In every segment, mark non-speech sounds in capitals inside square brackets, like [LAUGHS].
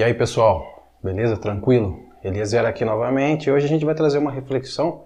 E aí pessoal, beleza? Tranquilo? Eliezer aqui novamente. Hoje a gente vai trazer uma reflexão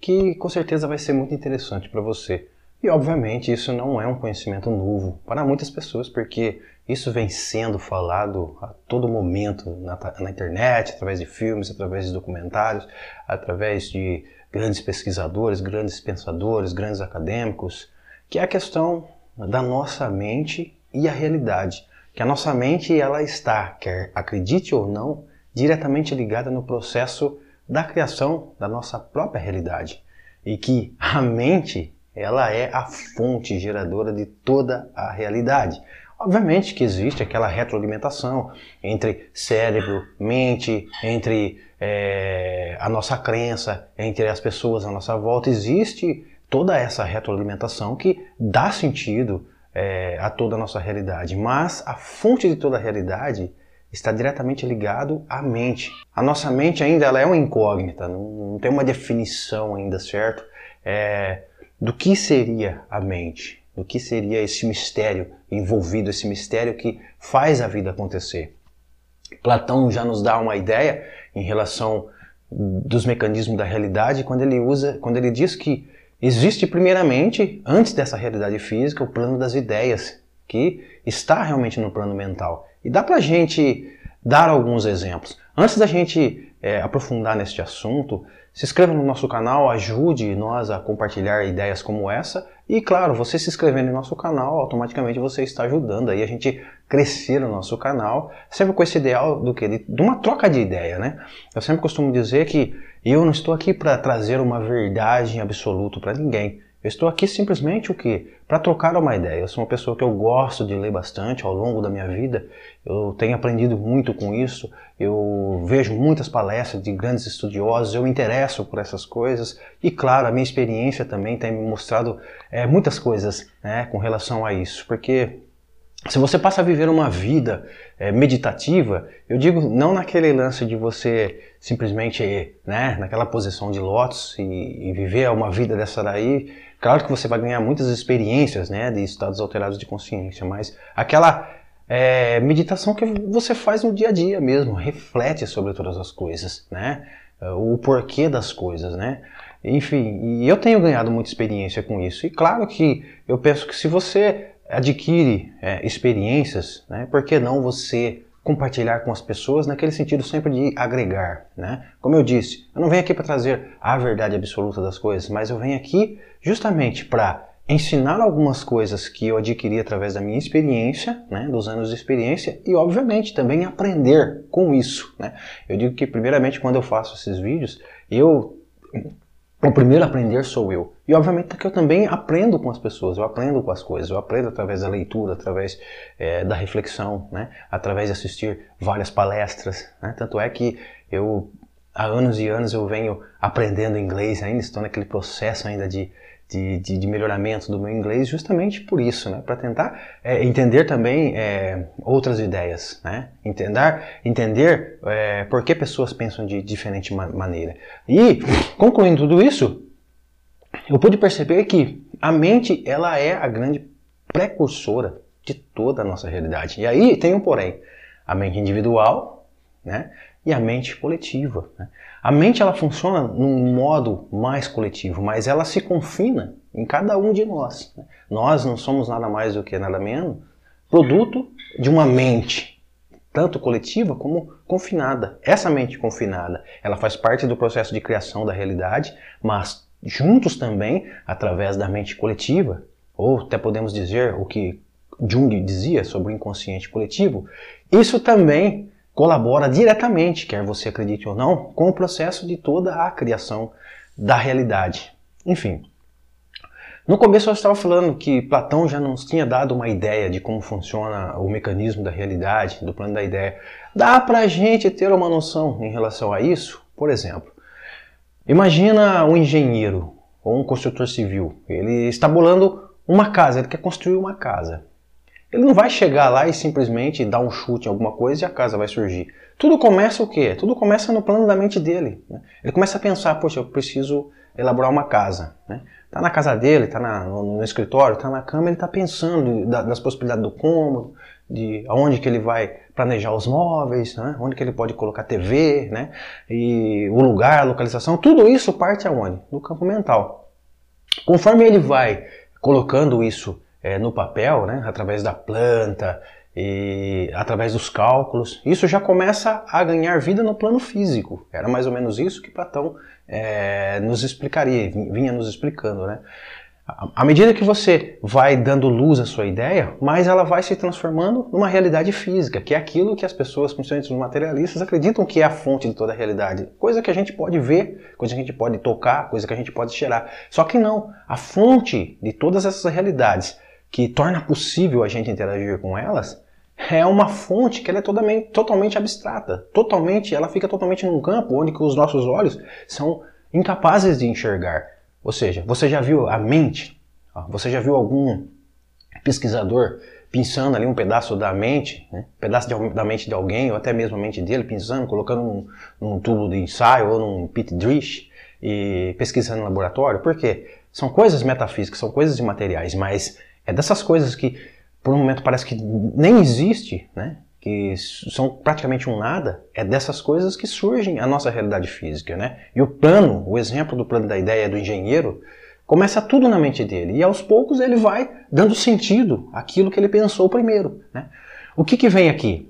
que com certeza vai ser muito interessante para você. E obviamente isso não é um conhecimento novo para muitas pessoas, porque isso vem sendo falado a todo momento na, na internet, através de filmes, através de documentários, através de grandes pesquisadores, grandes pensadores, grandes acadêmicos, que é a questão da nossa mente e a realidade que a nossa mente ela está, quer acredite ou não, diretamente ligada no processo da criação da nossa própria realidade e que a mente ela é a fonte geradora de toda a realidade. Obviamente que existe aquela retroalimentação entre cérebro, mente, entre é, a nossa crença, entre as pessoas à nossa volta. Existe toda essa retroalimentação que dá sentido é, a toda a nossa realidade, mas a fonte de toda a realidade está diretamente ligado à mente. A nossa mente ainda ela é uma incógnita, não, não tem uma definição ainda, certo? É, do que seria a mente, do que seria esse mistério envolvido, esse mistério que faz a vida acontecer. Platão já nos dá uma ideia em relação dos mecanismos da realidade quando ele usa, quando ele diz que Existe, primeiramente, antes dessa realidade física, o plano das ideias, que está realmente no plano mental. E dá para a gente dar alguns exemplos. Antes da gente é, aprofundar neste assunto, se inscreva no nosso canal, ajude nós a compartilhar ideias como essa. E claro, você se inscrevendo no nosso canal, automaticamente você está ajudando aí a gente crescer no nosso canal, sempre com esse ideal do que? De uma troca de ideia, né? Eu sempre costumo dizer que eu não estou aqui para trazer uma verdade absoluta para ninguém. Eu estou aqui simplesmente o quê? Para trocar uma ideia. Eu sou uma pessoa que eu gosto de ler bastante ao longo da minha vida. Eu tenho aprendido muito com isso. Eu vejo muitas palestras de grandes estudiosos. Eu me interesso por essas coisas. E claro, a minha experiência também tem me mostrado é, muitas coisas né, com relação a isso. Porque se você passa a viver uma vida é, meditativa, eu digo não naquele lance de você simplesmente, né, naquela posição de lótus e, e, viver uma vida dessa daí, claro que você vai ganhar muitas experiências, né, de estados alterados de consciência, mas aquela é, meditação que você faz no dia a dia mesmo, reflete sobre todas as coisas, né, o porquê das coisas, né. Enfim, e eu tenho ganhado muita experiência com isso. E claro que eu penso que se você adquire é, experiências, né, por que não você compartilhar com as pessoas naquele sentido sempre de agregar, né? Como eu disse, eu não venho aqui para trazer a verdade absoluta das coisas, mas eu venho aqui justamente para ensinar algumas coisas que eu adquiri através da minha experiência, né, dos anos de experiência, e obviamente também aprender com isso. Né? Eu digo que primeiramente quando eu faço esses vídeos, eu o primeiro a aprender sou eu. E obviamente que eu também aprendo com as pessoas, eu aprendo com as coisas, eu aprendo através da leitura, através é, da reflexão, né? através de assistir várias palestras. Né? Tanto é que eu, há anos e anos, eu venho aprendendo inglês, ainda estou naquele processo ainda de de, de, de, melhoramento do meu inglês justamente por isso, né? para tentar é, entender também é, outras ideias, né? entender, entender é, por que pessoas pensam de diferente ma maneira. E, concluindo tudo isso, eu pude perceber que a mente ela é a grande precursora de toda a nossa realidade. E aí tem um porém, a mente individual né? E a mente coletiva. Né? A mente ela funciona num modo mais coletivo, mas ela se confina em cada um de nós. Né? Nós não somos nada mais do que nada menos produto de uma mente, tanto coletiva como confinada. Essa mente confinada, ela faz parte do processo de criação da realidade, mas juntos também, através da mente coletiva, ou até podemos dizer o que Jung dizia sobre o inconsciente coletivo, isso também colabora diretamente, quer você acredite ou não, com o processo de toda a criação da realidade. Enfim, no começo eu estava falando que Platão já nos tinha dado uma ideia de como funciona o mecanismo da realidade, do plano da ideia. Dá para a gente ter uma noção em relação a isso? Por exemplo, imagina um engenheiro ou um construtor civil. Ele está bolando uma casa, ele quer construir uma casa. Ele não vai chegar lá e simplesmente dar um chute em alguma coisa e a casa vai surgir. Tudo começa o quê? Tudo começa no plano da mente dele. Né? Ele começa a pensar, poxa, eu preciso elaborar uma casa. Né? Tá na casa dele, tá no, no, escritório, tá na cama, ele está pensando das possibilidades do cômodo, de aonde que ele vai planejar os móveis, né? onde que ele pode colocar TV, né? e o lugar, a localização, tudo isso parte aonde? No campo mental. Conforme ele vai colocando isso é, no papel, né? através da planta, e através dos cálculos, isso já começa a ganhar vida no plano físico. Era mais ou menos isso que Platão é, nos explicaria, vinha nos explicando, né? À medida que você vai dando luz à sua ideia, mais ela vai se transformando numa realidade física, que é aquilo que as pessoas, principalmente os materialistas, acreditam que é a fonte de toda a realidade. Coisa que a gente pode ver, coisa que a gente pode tocar, coisa que a gente pode cheirar. Só que não. A fonte de todas essas realidades que torna possível a gente interagir com elas é uma fonte que ela é totalmente, totalmente abstrata. Totalmente, ela fica totalmente num campo onde os nossos olhos são incapazes de enxergar. Ou seja, você já viu a mente? Você já viu algum pesquisador pensando ali um pedaço da mente, né? um pedaço de, da mente de alguém, ou até mesmo a mente dele, pensando, colocando num, num tubo de ensaio ou num pit dish e pesquisando no laboratório? Por quê? São coisas metafísicas, são coisas imateriais, mas é dessas coisas que por um momento parece que nem existe, né? que são praticamente um nada, é dessas coisas que surgem a nossa realidade física, né? E o plano, o exemplo do plano da ideia do engenheiro, começa tudo na mente dele e aos poucos ele vai dando sentido àquilo que ele pensou primeiro, né? O que que vem aqui?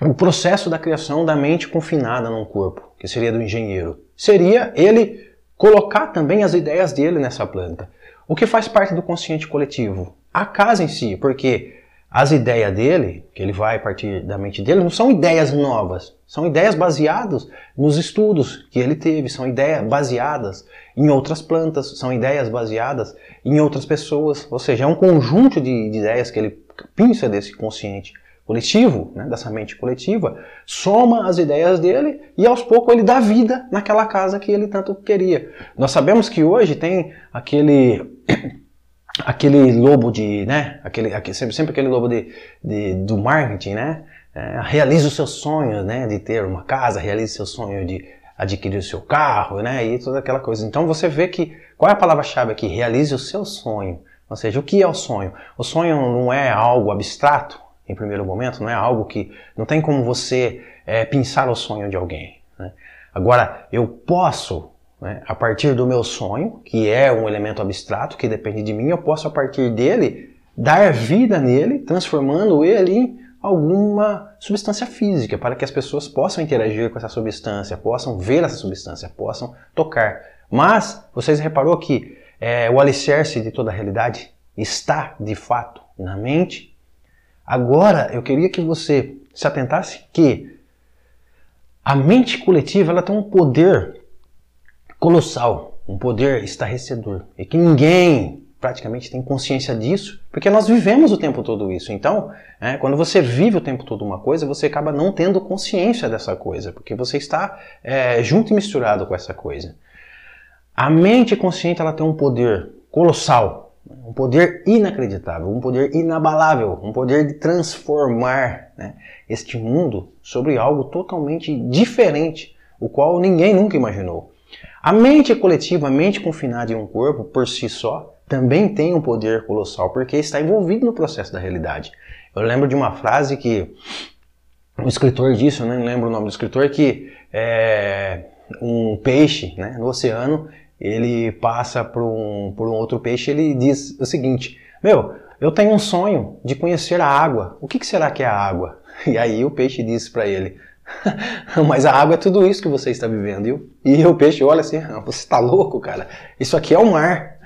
O processo da criação da mente confinada num corpo, que seria do engenheiro, seria ele colocar também as ideias dele nessa planta. O que faz parte do consciente coletivo? A casa em si, porque as ideias dele, que ele vai partir da mente dele, não são ideias novas, são ideias baseadas nos estudos que ele teve, são ideias baseadas em outras plantas, são ideias baseadas em outras pessoas, ou seja, é um conjunto de, de ideias que ele pinça desse consciente coletivo, né, dessa mente coletiva, soma as ideias dele e aos poucos ele dá vida naquela casa que ele tanto queria. Nós sabemos que hoje tem aquele [COUGHS] aquele lobo de, né, aquele, aquele sempre, sempre, aquele lobo de, de, do marketing, né, é, realize os seus sonhos, né, de ter uma casa, realize o seu sonho de adquirir o seu carro, né, e toda aquela coisa. Então você vê que, qual é a palavra-chave aqui? Realize o seu sonho. Ou seja, o que é o sonho? O sonho não é algo abstrato, em primeiro momento, não é algo que, não tem como você é, pensar o sonho de alguém. Né? Agora, eu posso né? A partir do meu sonho, que é um elemento abstrato que depende de mim, eu posso a partir dele dar vida nele, transformando ele em alguma substância física, para que as pessoas possam interagir com essa substância, possam ver essa substância, possam tocar. Mas vocês reparou que é, o alicerce de toda a realidade está de fato na mente? Agora eu queria que você se atentasse que a mente coletiva ela tem um poder colossal, um poder estarrecedor. E que ninguém praticamente tem consciência disso, porque nós vivemos o tempo todo isso. Então, é, quando você vive o tempo todo uma coisa, você acaba não tendo consciência dessa coisa, porque você está é, junto e misturado com essa coisa. A mente consciente ela tem um poder colossal, um poder inacreditável, um poder inabalável, um poder de transformar né, este mundo sobre algo totalmente diferente, o qual ninguém nunca imaginou. A mente coletiva, a mente confinada em um corpo, por si só, também tem um poder colossal, porque está envolvido no processo da realidade. Eu lembro de uma frase que um escritor disse, eu lembro o nome do escritor, que é, um peixe né, no oceano, ele passa por um, por um outro peixe ele diz o seguinte, meu, eu tenho um sonho de conhecer a água, o que, que será que é a água? [LAUGHS] E aí o peixe disse para ele, [LAUGHS] Mas a água é tudo isso que você está vivendo. Viu? E o peixe olha assim: ah, você está louco, cara. Isso aqui é o mar.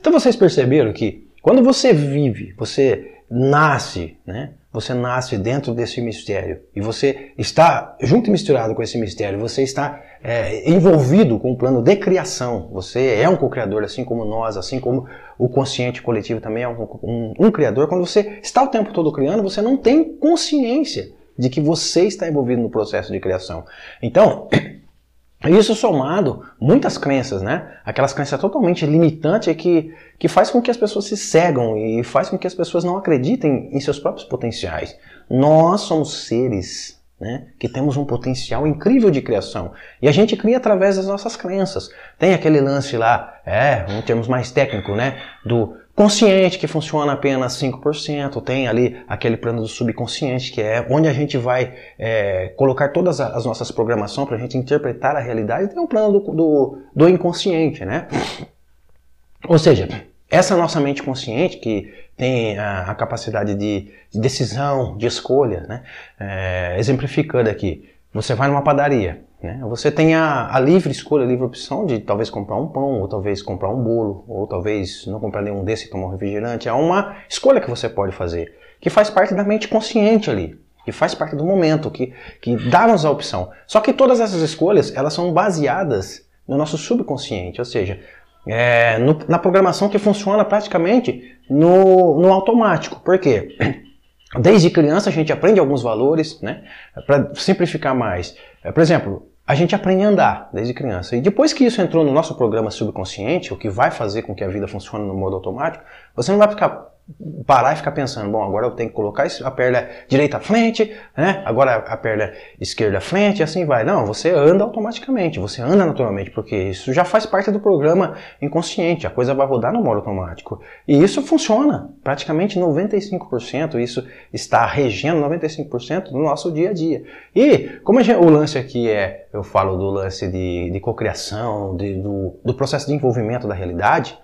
Então vocês perceberam que quando você vive, você nasce, né? Você nasce dentro desse mistério e você está junto e misturado com esse mistério. Você está é, envolvido com o plano de criação. Você é um co-criador, assim como nós, assim como o consciente coletivo também é um, um, um criador. Quando você está o tempo todo criando, você não tem consciência de que você está envolvido no processo de criação. Então, [CLEARS THROAT] isso somado, muitas crenças, né? Aquelas crenças totalmente limitantes que, que faz com que as pessoas se cegam e faz com que as pessoas não acreditem em seus próprios potenciais. Nós somos seres né, que temos um potencial incrível de criação. E a gente cria através das nossas crenças. Tem aquele lance lá, é, em termos mais técnicos, né, do consciente que funciona apenas 5%, tem ali aquele plano do subconsciente que é onde a gente vai é, colocar todas as nossas programações para a gente interpretar a realidade, e tem um plano do, do, do inconsciente, né? Ou seja, essa nossa mente consciente que tem a, a capacidade de, de, decisão, de escolha, né? É, exemplificando aqui, você vai numa padaria, né? Você tem a, a, livre escolha, a livre opção de talvez comprar um pão, ou talvez comprar um bolo, ou talvez não comprar nenhum desse e tomar um refrigerante. É uma escolha que você pode fazer, que faz parte da mente consciente ali, que faz parte do momento, que, que dá-nos a opção. Só que todas essas escolhas, elas são baseadas no nosso subconsciente, ou seja, é, no, na programação que funciona praticamente no, no automático. Por quê? [CLEARS THROAT] Desde criança a gente aprende alguns valores, né? Para simplificar mais. É, por exemplo, a gente aprende a andar desde criança. E depois que isso entrou no nosso programa subconsciente, o que vai fazer com que a vida funcione no modo automático, você não vai ficar parar e ficar pensando, bom, agora eu tenho que colocar a perna direita à frente, né? Agora a perna esquerda à frente, e assim vai. Não, você anda automaticamente, você anda naturalmente, porque isso já faz parte do programa inconsciente, a coisa vai rodar no modo automático. E isso funciona, praticamente 95%, isso está regendo 95% do nosso dia a dia. E como o lance aqui é, eu falo do lance de, de cocriação, de, do, do processo de envolvimento da realidade,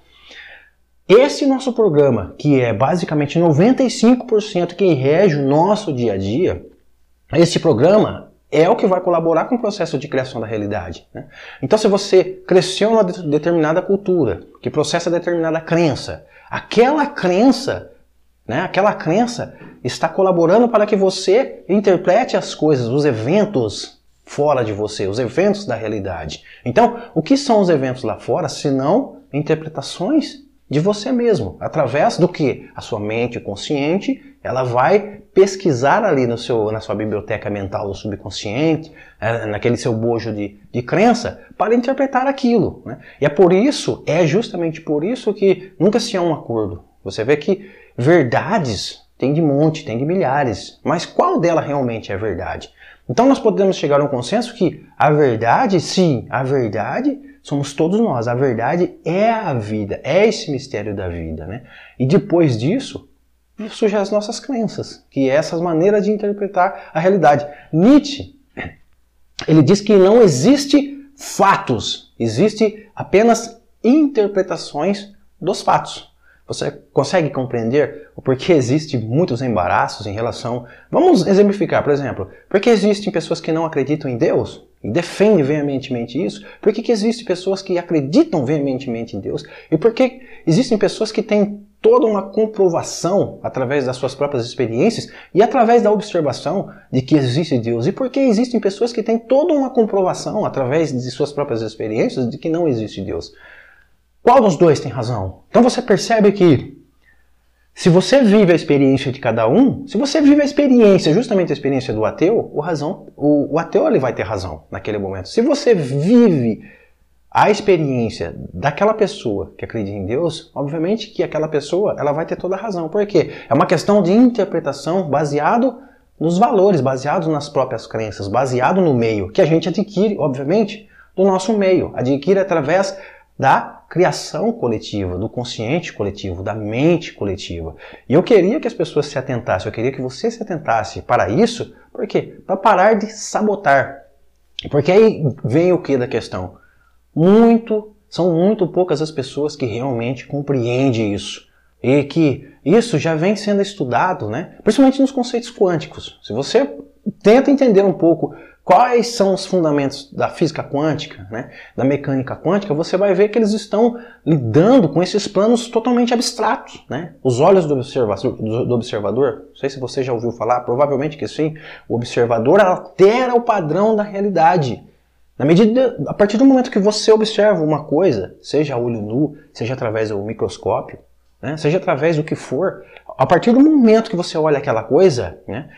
esse nosso programa, que é basicamente 95% que rege o nosso dia a dia, esse programa é o que vai colaborar com o processo de criação da realidade. Né? Então, se você cresceu numa determinada cultura, que processa determinada crença, aquela crença, né, aquela crença está colaborando para que você interprete as coisas, os eventos fora de você, os eventos da realidade. Então, o que são os eventos lá fora, se não interpretações de você mesmo, através do que a sua mente consciente, ela vai pesquisar ali no seu, na sua biblioteca mental do subconsciente, é, naquele seu bojo de, de crença, para interpretar aquilo. Né? E é por isso, é justamente por isso que nunca se há um acordo. Você vê que verdades tem de monte, tem de milhares, mas qual dela realmente é verdade? Então nós podemos chegar a um consenso que a verdade, sim, a verdade somos todos nós. A verdade é a vida, é esse mistério da vida, né? E depois disso, surgem as nossas crenças, que é essas maneiras de interpretar a realidade. Nietzsche, ele diz que não existe fatos, existe apenas interpretações dos fatos. Você consegue compreender o porquê existem muitos embaraços em relação. Vamos exemplificar, por exemplo, porque existem pessoas que não acreditam em Deus e defendem veementemente isso? Por que, que existem pessoas que acreditam veementemente em Deus? E por que existem pessoas que têm toda uma comprovação através das suas próprias experiências e através da observação de que existe Deus? E por que existem pessoas que têm toda uma comprovação através de suas próprias experiências de que não existe Deus? Qual dos dois tem razão? Então você percebe que se você vive a experiência de cada um, se você vive a experiência, justamente a experiência do ateu, o, razão, o, o ateu ele vai ter razão naquele momento. Se você vive a experiência daquela pessoa que acredita em Deus, obviamente que aquela pessoa ela vai ter toda a razão. Por quê? É uma questão de interpretação baseado nos valores, baseados nas próprias crenças, baseado no meio, que a gente adquire, obviamente, do nosso meio, adquire através da criação coletiva, do consciente coletivo, da mente coletiva. E eu queria que as pessoas se atentassem, eu queria que você se atentasse para isso, por quê? Para parar de sabotar. Porque aí vem o que da questão? Muito, são muito poucas as pessoas que realmente compreendem isso. E que isso já vem sendo estudado, né? principalmente nos conceitos quânticos. Se você tenta entender um pouco quais são os fundamentos da física quântica, né, da mecânica quântica, você vai ver que eles estão lidando com esses planos totalmente abstratos. Né? Os olhos do observador, do observador, não sei se você já ouviu falar, provavelmente que sim, o observador altera o padrão da realidade. Na medida, a partir do momento que você observa uma coisa, seja olho nu, seja através do microscópio, né, seja através do que for, a partir do momento que você olha aquela coisa, né,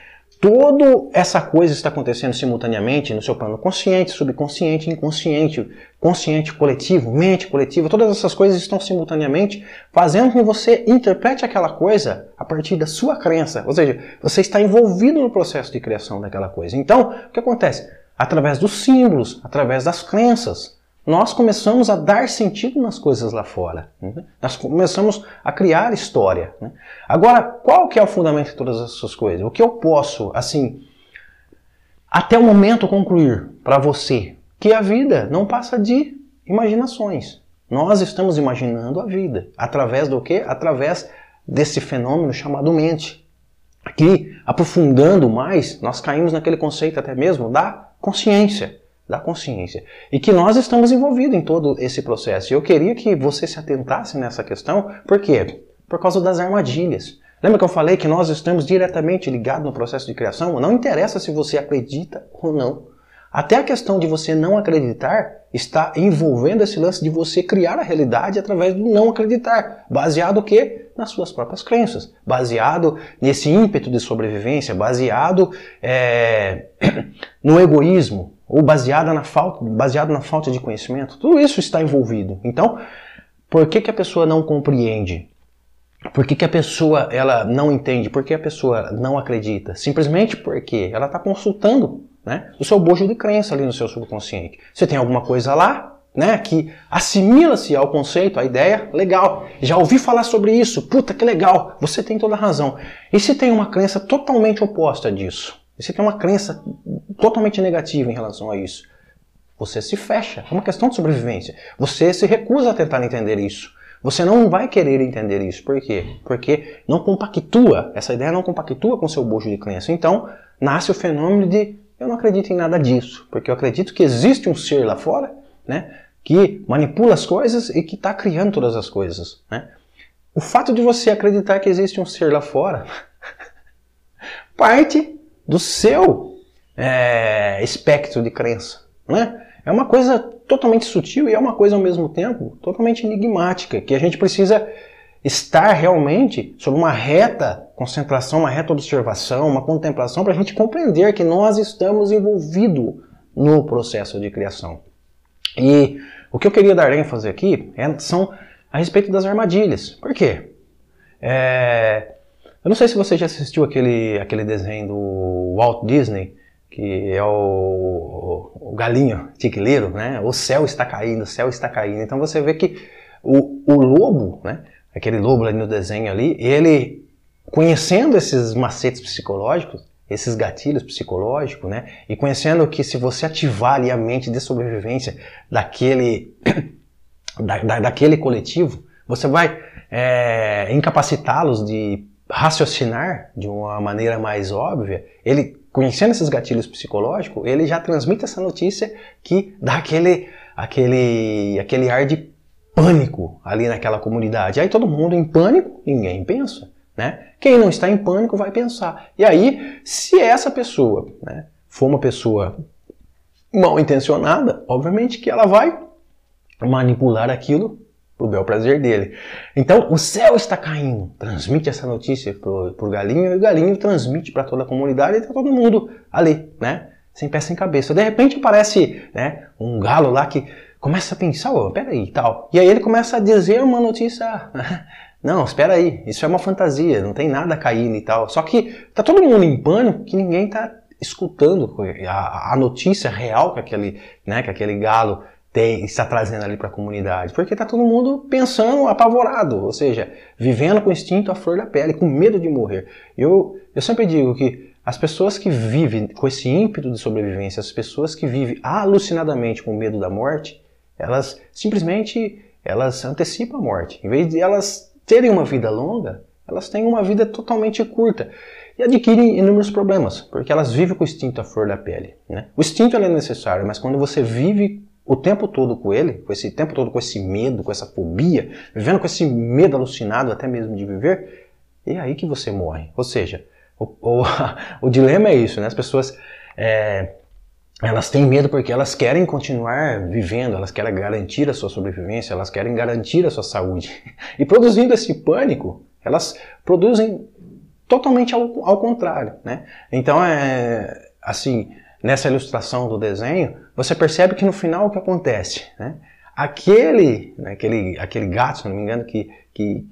Toda essa coisa está acontecendo simultaneamente no seu plano consciente, subconsciente, inconsciente, consciente coletivo, mente coletiva, todas essas coisas estão simultaneamente fazendo com que você interprete aquela coisa a partir da sua crença. Ou seja, você está envolvido no processo de criação daquela coisa. Então, o que acontece? Através dos símbolos, através das crenças, nós começamos a dar sentido nas coisas lá fora. Né? Nós começamos a criar história. Né? Agora, qual que é o fundamento de todas essas coisas? O que eu posso, assim, até o momento concluir para você que a vida não passa de imaginações. Nós estamos imaginando a vida através do quê? Através desse fenômeno chamado mente. Que, aprofundando mais, nós caímos naquele conceito até mesmo da consciência da consciência. E que nós estamos envolvidos em todo esse processo. E eu queria que você se atentasse nessa questão, por quê? Por causa das armadilhas. Lembra que eu falei que nós estamos diretamente ligados no processo de criação? Não interessa se você acredita ou não. Até a questão de você não acreditar está envolvendo esse lance de você criar a realidade através do não acreditar, baseado o quê? Nas suas próprias crenças, baseado nesse ímpeto de sobrevivência, baseado é, [CLEARS THROAT] no egoísmo, ou baseada na falta, baseado na falta de conhecimento. Tudo isso está envolvido. Então, por que, que a pessoa não compreende? Por que, que a pessoa ela não entende? Por que a pessoa não acredita? Simplesmente porque ela está consultando né, o seu bojo de crença ali no seu subconsciente. Você tem alguma coisa lá né, que assimila-se ao conceito, à ideia, legal. Já ouvi falar sobre isso, puta que legal, você tem toda a razão. E se tem uma crença totalmente oposta disso? E se tem uma crença totalmente negativa em relação a isso? Você se fecha. É uma questão de sobrevivência. Você se recusa a tentar entender isso. Você não vai querer entender isso. Por quê? Porque não compactua, essa ideia não compactua com seu bojo de crença. Então, nasce o fenômeno de eu não acredito em nada disso, porque eu acredito que existe um ser lá fora, né, que manipula as coisas e que está criando todas as coisas, né? O fato de você acreditar que existe um ser lá fora [LAUGHS] parte do seu é, espectro de crença. Né? É uma coisa totalmente sutil e é uma coisa ao mesmo tempo totalmente enigmática, que a gente precisa estar realmente sob uma reta concentração, uma reta observação, uma contemplação para a gente compreender que nós estamos envolvidos no processo de criação. E o que eu queria dar ênfase aqui é, são a respeito das armadilhas. Por quê? É, eu não sei se você já assistiu aquele, aquele desenho do Walt Disney, que é o, o galinho tiquileiro, né? O céu está caindo, o céu está caindo. Então você vê que o, o lobo, né? Aquele lobo ali no desenho ali, ele conhecendo esses macetes psicológicos, esses gatilhos psicológicos, né? E conhecendo que se você ativar ali a mente de sobrevivência daquele, [COUGHS] da, da, daquele coletivo, você vai é, incapacitá-los de raciocinar de uma maneira mais óbvia, ele conhecendo esses gatilhos psicológicos, ele já transmite essa notícia que dá aquele, aquele, aquele ar de pânico ali naquela comunidade. Aí todo mundo em pânico, ninguém pensa. Né? Quem não está em pânico vai pensar. E aí, se essa pessoa né, for uma pessoa mal intencionada, obviamente que ela vai manipular aquilo o bel prazer dele. Então, o céu está caindo. Transmite essa notícia pro, pro galinho e o galinho transmite para toda a comunidade e tá todo mundo ali, né? Sem pé sem cabeça. De repente aparece, né, um galo lá que começa a pensar, oh, peraí, tal. E aí ele começa a dizer uma notícia, [LAUGHS] não, espera aí, isso é uma fantasia, não tem nada caindo e tal. Só que tá todo mundo em pânico que ninguém tá escutando a, a notícia real que aquele, né, que aquele galo tem, está trazendo ali para a comunidade? Porque está todo mundo pensando apavorado, ou seja, vivendo com instinto à flor da pele, com medo de morrer. Eu, eu sempre digo que as pessoas que vivem com esse ímpeto de sobrevivência, as pessoas que vivem alucinadamente com medo da morte, elas simplesmente elas antecipam a morte. Em vez de elas terem uma vida longa, elas têm uma vida totalmente curta e adquirem inúmeros problemas, porque elas vivem com o instinto à flor da pele. Né? O instinto é necessário, mas quando você vive o tempo todo com ele, com esse tempo todo com esse medo, com essa fobia, vivendo com esse medo alucinado até mesmo de viver, é aí que você morre. Ou seja, o, o, [LAUGHS] o dilema é isso, né? As pessoas é, elas têm medo porque elas querem continuar vivendo, elas querem garantir a sua sobrevivência, elas querem garantir a sua saúde. [LAUGHS] E produzindo esse pânico, elas produzem totalmente ao, ao contrário, né? Então é assim, nessa ilustração do desenho, você percebe que no final o que acontece? Né? Aquele, né, aquele, aquele gato, se não me engano, que, que,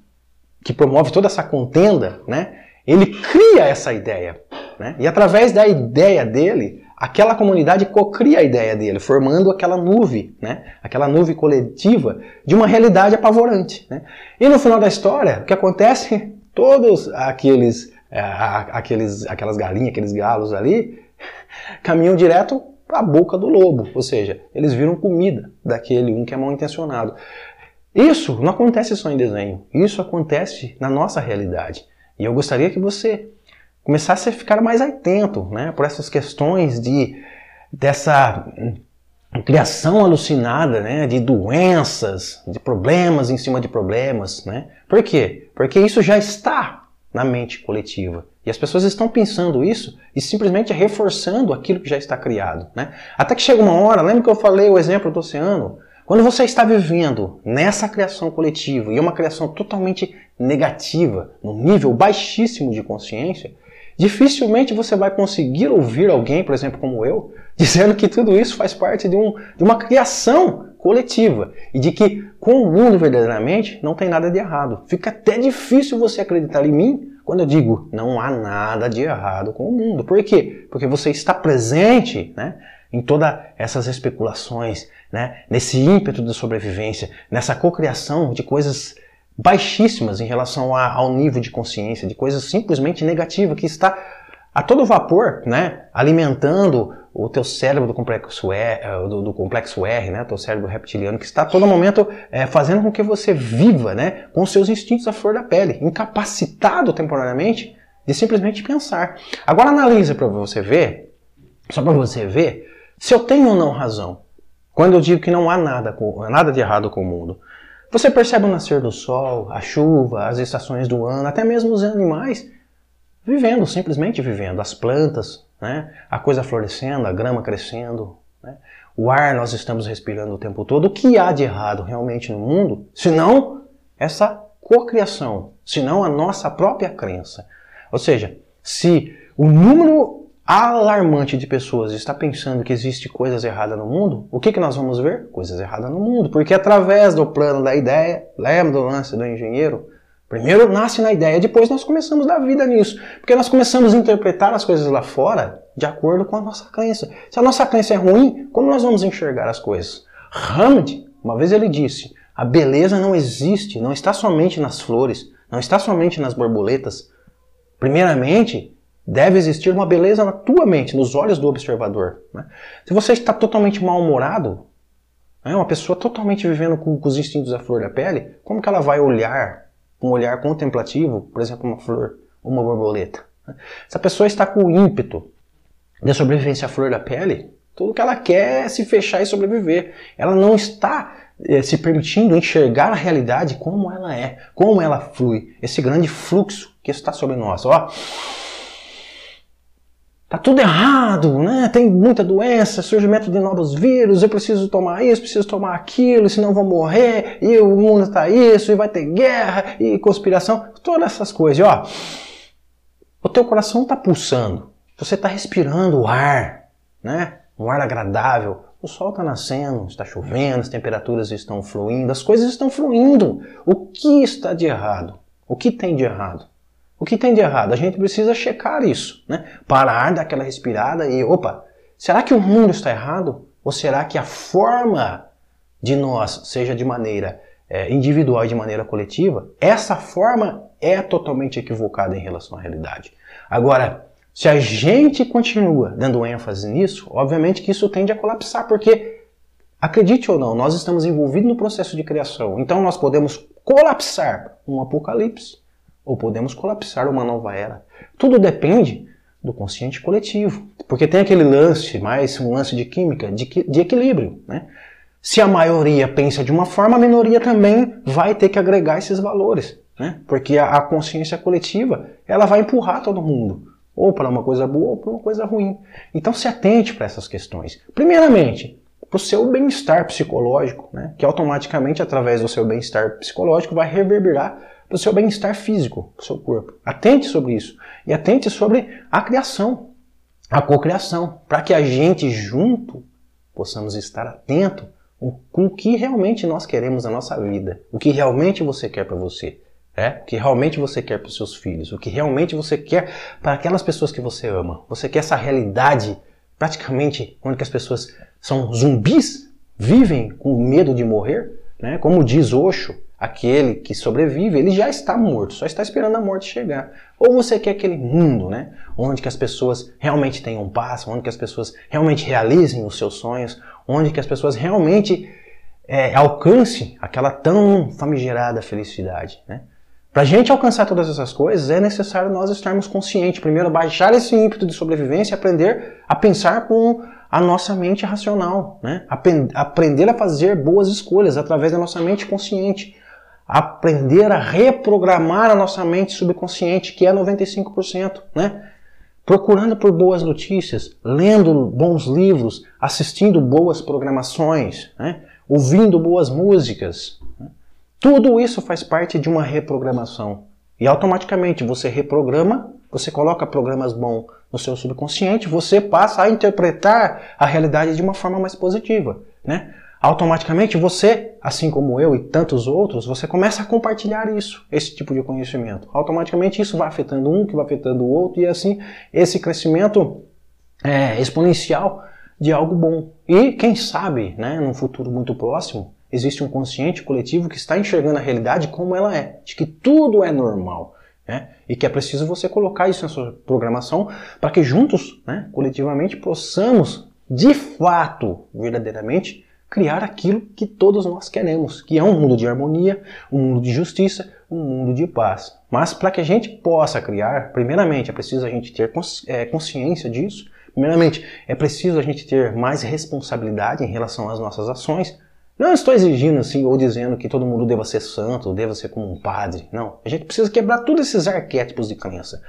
que promove toda essa contenda, né, ele cria essa ideia. Né? E através da ideia dele, aquela comunidade cocria a ideia dele, formando aquela nuvem, né? aquela nuvem coletiva de uma realidade apavorante. Né? E no final da história, o que acontece? Todos aqueles, é, aqueles aquelas galinhas, aqueles galos ali, [LAUGHS] caminham direto para a boca do lobo, ou seja, eles viram comida daquele um que é mal intencionado. Isso não acontece só em desenho, isso acontece na nossa realidade. E eu gostaria que você começasse a ficar mais atento né, por essas questões de dessa criação alucinada né, de doenças, de problemas em cima de problemas. Né? Por quê? Porque isso já está na mente coletiva. E as pessoas estão pensando isso e simplesmente reforçando aquilo que já está criado. Né? Até que chega uma hora, lembra que eu falei o exemplo do oceano? Quando você está vivendo nessa criação coletiva e é uma criação totalmente negativa, no nível baixíssimo de consciência, dificilmente você vai conseguir ouvir alguém, por exemplo, como eu, [LAUGHS] dizendo que tudo isso faz parte de, um, de uma criação coletiva e de que com o mundo verdadeiramente não tem nada de errado. Fica até difícil você acreditar em mim quando eu digo não há nada de errado com o mundo. Por quê? Porque você está presente né, em todas essas especulações, né, nesse ímpeto de sobrevivência, nessa cocriação de coisas baixíssimas em relação a, ao nível de consciência, de coisas simplesmente negativas, que está a todo vapor, né, alimentando o teu cérebro do complexo R, eh, do, do complexo R, né, teu cérebro reptiliano, que está a todo momento é, fazendo com que você viva, né, com seus instintos à flor da pele, incapacitado temporariamente de simplesmente pensar. Agora analisa para você ver, só para você ver, se eu tenho ou não razão. Quando eu digo que não há nada, nada de errado com o mundo. Você percebe o nascer do sol, a chuva, as estações do ano, até mesmo os animais vivendo, simplesmente vivendo. As plantas, né? a coisa florescendo, a grama crescendo. Né? O ar nós estamos respirando o tempo todo. O que há de errado realmente no mundo? Senão essa cocriação, senão a nossa própria crença. Ou seja, se o número alarmante de pessoas está pensando que existe coisas erradas no mundo, o que, que nós vamos ver? Coisas erradas no mundo. Porque através do plano da ideia, lembra do lance do engenheiro? Primeiro nasce na ideia, depois nós começamos a dar vida nisso. Porque nós começamos a interpretar as coisas lá fora de acordo com a nossa crença. Se a nossa crença é ruim, como nós vamos enxergar as coisas? Hammond, uma vez ele disse, a beleza não existe, não está somente nas flores, não está somente nas borboletas. Primeiramente, Deve existir uma beleza na tua mente, nos olhos do observador. Né? Se você está totalmente mal-humorado, né, uma pessoa totalmente vivendo com, com, os instintos à flor da pele, como que ela vai olhar com um olhar contemplativo, por exemplo, uma flor ou uma borboleta? Né? Se a pessoa está com o ímpeto de sobrevivência à flor da pele, tudo que ela quer é se fechar e sobreviver. Ela não está eh, se permitindo enxergar a realidade como ela é, como ela flui, esse grande fluxo que está sobre nós. Ó, Tá tudo errado, né? Tem muita doença, surgimento de novos vírus, eu preciso tomar isso, preciso tomar aquilo, senão vou morrer, e o mundo tá isso, e vai ter guerra, e conspiração, todas essas coisas. E, ó, o teu coração tá pulsando, você tá respirando o ar, né? Um ar agradável. O sol está nascendo, está chovendo, as temperaturas estão fluindo, as coisas estão fluindo. O que está de errado? O que tem de errado? O que tem de errado? A gente precisa checar isso, né? Parar daquela respirada e, opa, será que o mundo está errado? Ou será que a forma de nós, seja de maneira é, individual e de maneira coletiva, essa forma é totalmente equivocada em relação à realidade. Agora, se a gente continua dando ênfase nisso, obviamente que isso tende a colapsar, porque, acredite ou não, nós estamos envolvidos no processo de criação. Então nós podemos colapsar um apocalipse ou podemos colapsar uma nova era. Tudo depende do consciente coletivo, porque tem aquele lance, mais um lance de química, de, de equilíbrio. Né? Se a maioria pensa de uma forma, a minoria também vai ter que agregar esses valores, né? porque a, a consciência coletiva ela vai empurrar todo mundo, ou para uma coisa boa ou para uma coisa ruim. Então se atente para essas questões. Primeiramente, para o seu bem-estar psicológico, né? que automaticamente, através do seu bem-estar psicológico, vai reverberar para o seu bem-estar físico, para o seu corpo. Atente sobre isso. E atente sobre a criação, a cocriação, para que a gente junto possamos estar atento com o que realmente nós queremos na nossa vida, o que realmente você quer para você. É? O que realmente você quer para os seus filhos, o que realmente você quer para aquelas pessoas que você ama. Você quer essa realidade praticamente onde as pessoas são zumbis, vivem com medo de morrer, né? Como diz Osho, aquele que sobrevive, ele já está morto, só está esperando a morte chegar. Ou você quer aquele mundo, né, onde que as pessoas realmente tenham paz, onde que as pessoas realmente realizem os seus sonhos, onde que as pessoas realmente é, alcancem aquela tão famigerada felicidade, né? Para a gente alcançar todas essas coisas, é necessário nós estarmos conscientes. Primeiro, baixar esse ímpeto de sobrevivência e aprender a pensar com a nossa mente racional. Né? Aprender a fazer boas escolhas através da nossa mente consciente aprender a reprogramar a nossa mente subconsciente, que é 95%, né? Procurando por boas notícias, lendo bons livros, assistindo boas programações, né? ouvindo boas músicas. Né? Tudo isso faz parte de uma reprogramação. E automaticamente você reprograma, você coloca programas bons no seu subconsciente, você passa a interpretar a realidade de uma forma mais positiva. Né? Automaticamente você, assim como eu e tantos outros, você começa a compartilhar isso, esse tipo de conhecimento. Automaticamente isso vai afetando um, que vai afetando o outro, e assim esse crescimento é, exponencial de algo bom. E quem sabe, né, num futuro muito próximo, existe um consciente coletivo que está enxergando a realidade como ela é, de que tudo é normal. Né? E que é preciso você colocar isso na sua programação para que juntos, né, coletivamente, possamos, de fato, verdadeiramente, criar aquilo que todos nós queremos, que é um mundo de harmonia, um mundo de justiça, um mundo de paz. Mas para que a gente possa criar, primeiramente é preciso a gente ter é, consciência disso, primeiramente é preciso a gente ter mais responsabilidade em relação às nossas ações. Não estou exigindo assim ou dizendo que todo mundo deva ser santo, deva ser como um padre. Não. A gente precisa quebrar todos esses arquétipos de crença.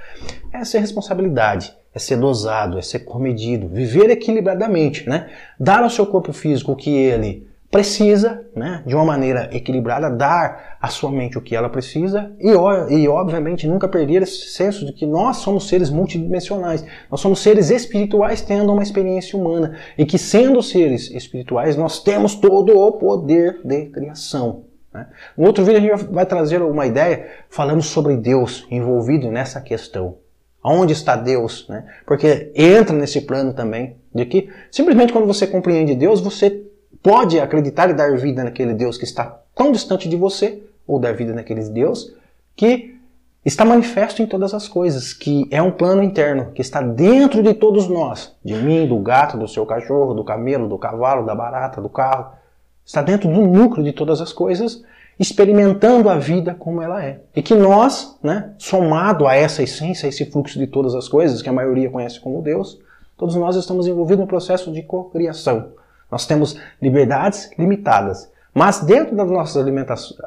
Essa é responsabilidade é ser dosado, é ser comedido, viver equilibradamente, né? Dar ao seu corpo físico o que ele precisa, né? De uma maneira equilibrada, dar à sua mente o que ela precisa e, e obviamente nunca perder esse senso de que nós somos seres multidimensionais, nós somos seres espirituais tendo uma experiência humana e que sendo seres espirituais nós temos todo o poder de criação. Né? No outro vídeo a gente vai trazer uma ideia falando sobre Deus envolvido nessa questão. Onde está Deus? Né? Porque entra nesse plano também de que simplesmente quando você compreende Deus, você pode acreditar e dar vida naquele Deus que está tão distante de você, ou dar vida naquele Deus que está manifesto em todas as coisas, que é um plano interno, que está dentro de todos nós, de mim, do gato, do seu cachorro, do camelo, do cavalo, da barata, do carro. Está dentro do núcleo de todas as coisas experimentando a vida como ela é. E que nós, né, somado a essa essência, a esse fluxo de todas as coisas que a maioria conhece como Deus, todos nós estamos envolvidos no processo de cocriação. Nós temos liberdades limitadas, mas dentro das nossas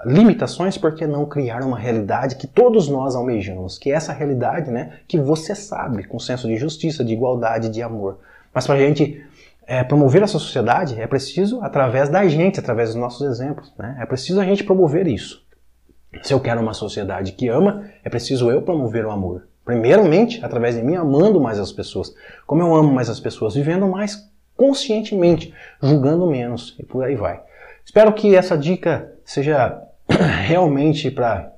limitações, por que não criar uma realidade que todos nós almejamos? Que é essa realidade, né, que você sabe, com senso de justiça, de igualdade, de amor. Mas para a gente é, promover essa sociedade, é preciso através da gente, através dos nossos exemplos. Né? É preciso a gente promover isso. Se eu quero uma sociedade que ama, é preciso eu promover o amor. Primeiramente, através de mim, amando mais as pessoas. Como eu amo mais as pessoas, vivendo mais conscientemente, julgando menos e por aí vai. Espero que essa dica seja [COUGHS] realmente para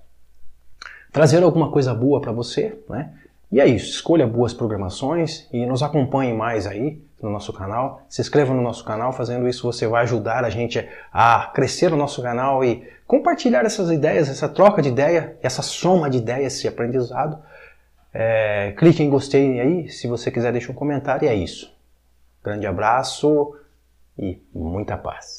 trazer alguma coisa boa para você, né? E é isso, escolha boas programações e nos acompanhe mais aí no nosso canal. Se inscreva no nosso canal, fazendo isso você vai ajudar a gente a crescer o nosso canal e compartilhar essas ideias, essa troca de ideia, essa soma de ideias, esse aprendizado. É, clique em gostei aí, se você quiser deixa um comentário e é isso. Grande abraço e muita paz.